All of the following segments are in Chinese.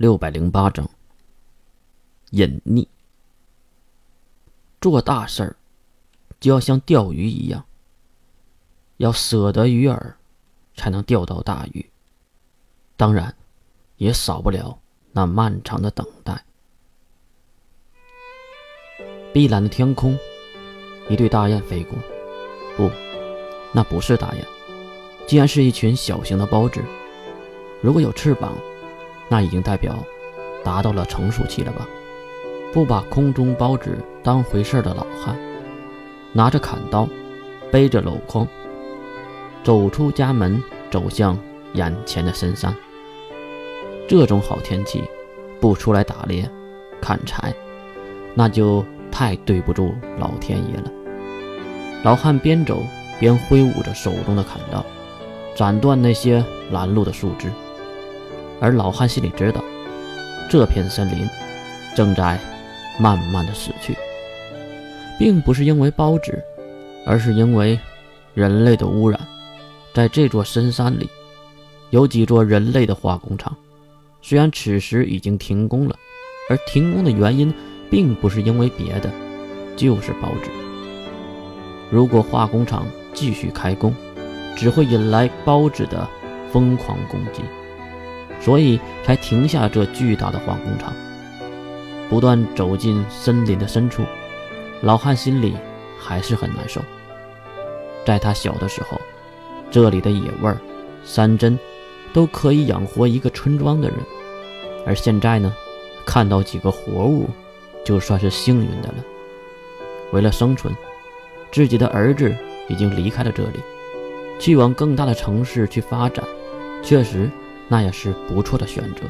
六百零八章。隐匿。做大事儿，就要像钓鱼一样，要舍得鱼饵，才能钓到大鱼。当然，也少不了那漫长的等待。碧蓝的天空，一对大雁飞过。不，那不是大雁，竟然是一群小型的包子。如果有翅膀，那已经代表达到了成熟期了吧？不把空中包纸当回事的老汉，拿着砍刀，背着篓筐，走出家门，走向眼前的深山。这种好天气，不出来打猎、砍柴，那就太对不住老天爷了。老汉边走边挥舞着手中的砍刀，斩断那些拦路的树枝。而老汉心里知道，这片森林正在慢慢的死去，并不是因为孢子，而是因为人类的污染。在这座深山里，有几座人类的化工厂，虽然此时已经停工了，而停工的原因并不是因为别的，就是孢子。如果化工厂继续开工，只会引来孢子的疯狂攻击。所以才停下这巨大的化工厂，不断走进森林的深处。老汉心里还是很难受。在他小的时候，这里的野味儿、山珍都可以养活一个村庄的人，而现在呢，看到几个活物，就算是幸运的了。为了生存，自己的儿子已经离开了这里，去往更大的城市去发展。确实。那也是不错的选择。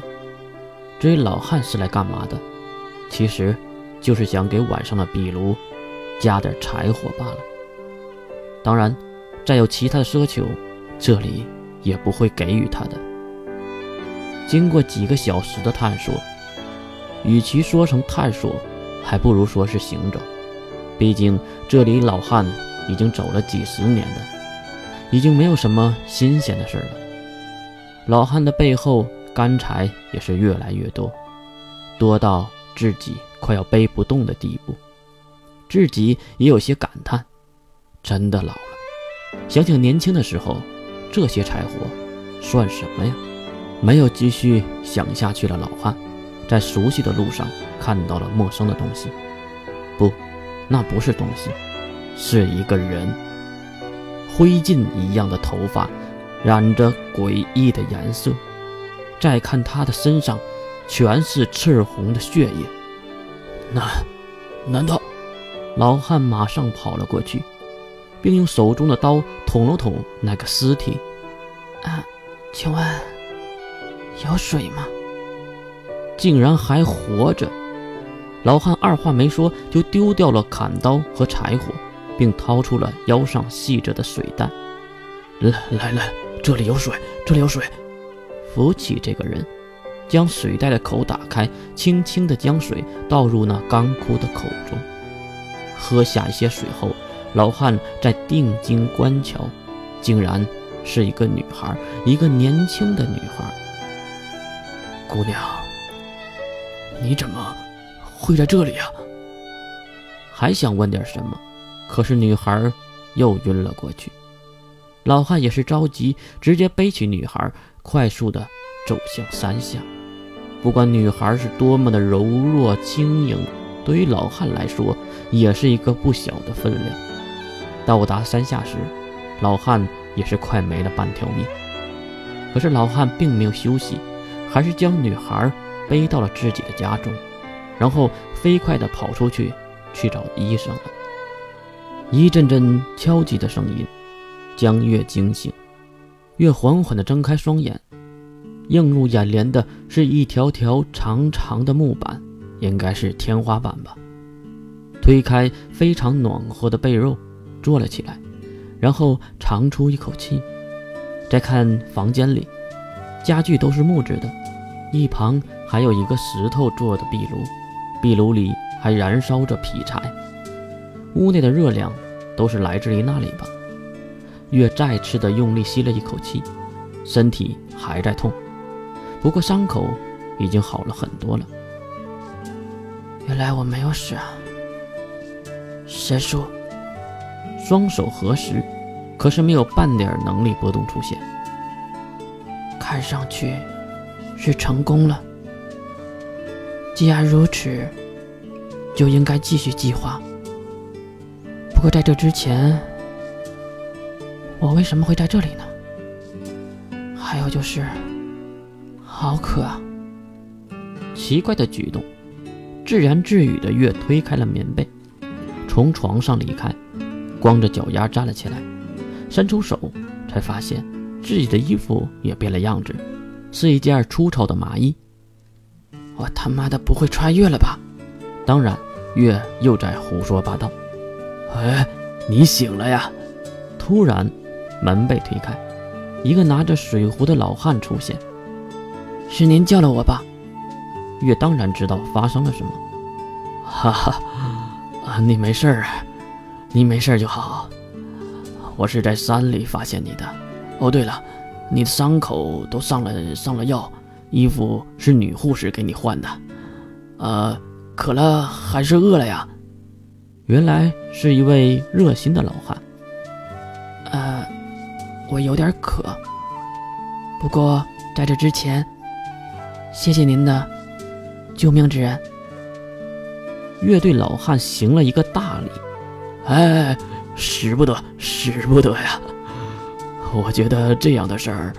至于老汉是来干嘛的，其实就是想给晚上的壁炉加点柴火罢了。当然，再有其他的奢求，这里也不会给予他的。经过几个小时的探索，与其说成探索，还不如说是行走。毕竟这里老汉已经走了几十年了，已经没有什么新鲜的事了。老汉的背后干柴也是越来越多，多到自己快要背不动的地步，自己也有些感叹：真的老了。想想年轻的时候，这些柴火算什么呀？没有继续想下去的老汉，在熟悉的路上看到了陌生的东西。不，那不是东西，是一个人，灰烬一样的头发。染着诡异的颜色，再看他的身上，全是赤红的血液。那，难道？老汉马上跑了过去，并用手中的刀捅了捅那个尸体。啊，请问有水吗？竟然还活着！老汉二话没说，就丢掉了砍刀和柴火，并掏出了腰上系着的水袋。来来来。这里有水，这里有水。扶起这个人，将水袋的口打开，轻轻地将水倒入那干枯的口中。喝下一些水后，老汉在定睛观瞧，竟然是一个女孩，一个年轻的女孩。姑娘，你怎么会在这里啊？还想问点什么，可是女孩又晕了过去。老汉也是着急，直接背起女孩，快速的走向山下。不管女孩是多么的柔弱轻盈，对于老汉来说，也是一个不小的分量。到达山下时，老汉也是快没了半条命。可是老汉并没有休息，还是将女孩背到了自己的家中，然后飞快地跑出去去找医生了。一阵阵敲击的声音。将月惊醒，月缓缓地睁开双眼，映入眼帘的是一条条长长的木板，应该是天花板吧。推开非常暖和的被褥，坐了起来，然后长出一口气。再看房间里，家具都是木质的，一旁还有一个石头做的壁炉，壁炉里还燃烧着劈柴，屋内的热量都是来自于那里吧。月再次的用力吸了一口气，身体还在痛，不过伤口已经好了很多了。原来我没有死啊！神术，双手合十，可是没有半点能力波动出现。看上去是成功了。既然如此，就应该继续计划。不过在这之前，我为什么会在这里呢？还有就是，好渴啊！奇怪的举动，自言自语的月推开了棉被，从床上离开，光着脚丫站了起来，伸出手，才发现自己的衣服也变了样子，是一件粗糙的麻衣。我他妈的不会穿越了吧？当然，月又在胡说八道。哎，你醒了呀！突然，门被推开，一个拿着水壶的老汉出现。是您叫了我吧？月当然知道发生了什么。哈哈，你没事儿，你没事儿就好。我是在山里发现你的。哦，对了，你的伤口都上了上了药，衣服是女护士给你换的。呃，渴了还是饿了呀？原来是一位热心的老汉。呃，我有点渴。不过在这之前，谢谢您的救命之恩。乐队老汉行了一个大礼。哎，使不得，使不得呀！我觉得这样的事儿，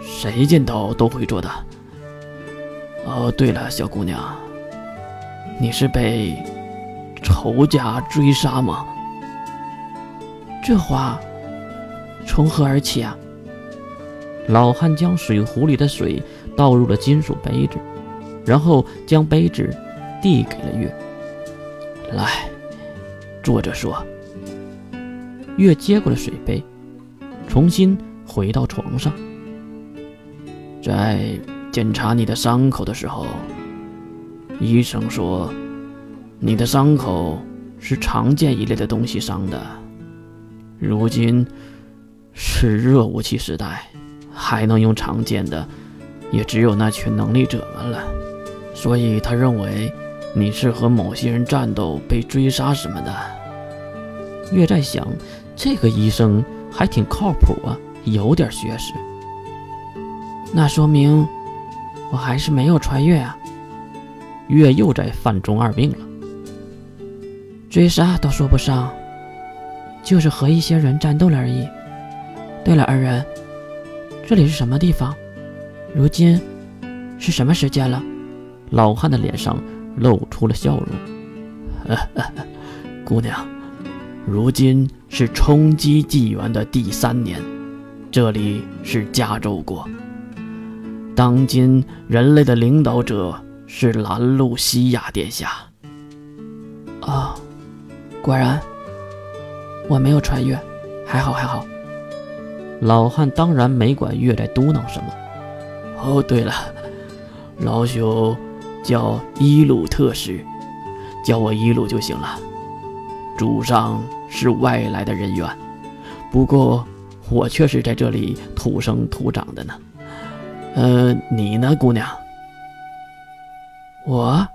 谁见到都会做的。哦，对了，小姑娘，你是被……仇家追杀吗？这话从何而起啊？老汉将水壶里的水倒入了金属杯子，然后将杯子递给了月。来，坐着说。月接过了水杯，重新回到床上。在检查你的伤口的时候，医生说。你的伤口是常见一类的东西伤的，如今是热武器时代，还能用常见的，也只有那群能力者们了。所以他认为你是和某些人战斗被追杀什么的。月在想，这个医生还挺靠谱啊，有点学识。那说明我还是没有穿越啊。月又在犯中二病了。追杀倒说不上，就是和一些人战斗了而已。对了，二人，这里是什么地方？如今是什么时间了？老汉的脸上露出了笑容。姑娘，如今是冲击纪元的第三年，这里是加州国。当今人类的领导者是兰路西亚殿下。啊。果然，我没有穿越，还好还好。老汉当然没管月在嘟囔什么。哦，对了，老朽叫伊鲁特使，叫我伊鲁就行了。主上是外来的人员，不过我却是在这里土生土长的呢。呃，你呢，姑娘？我。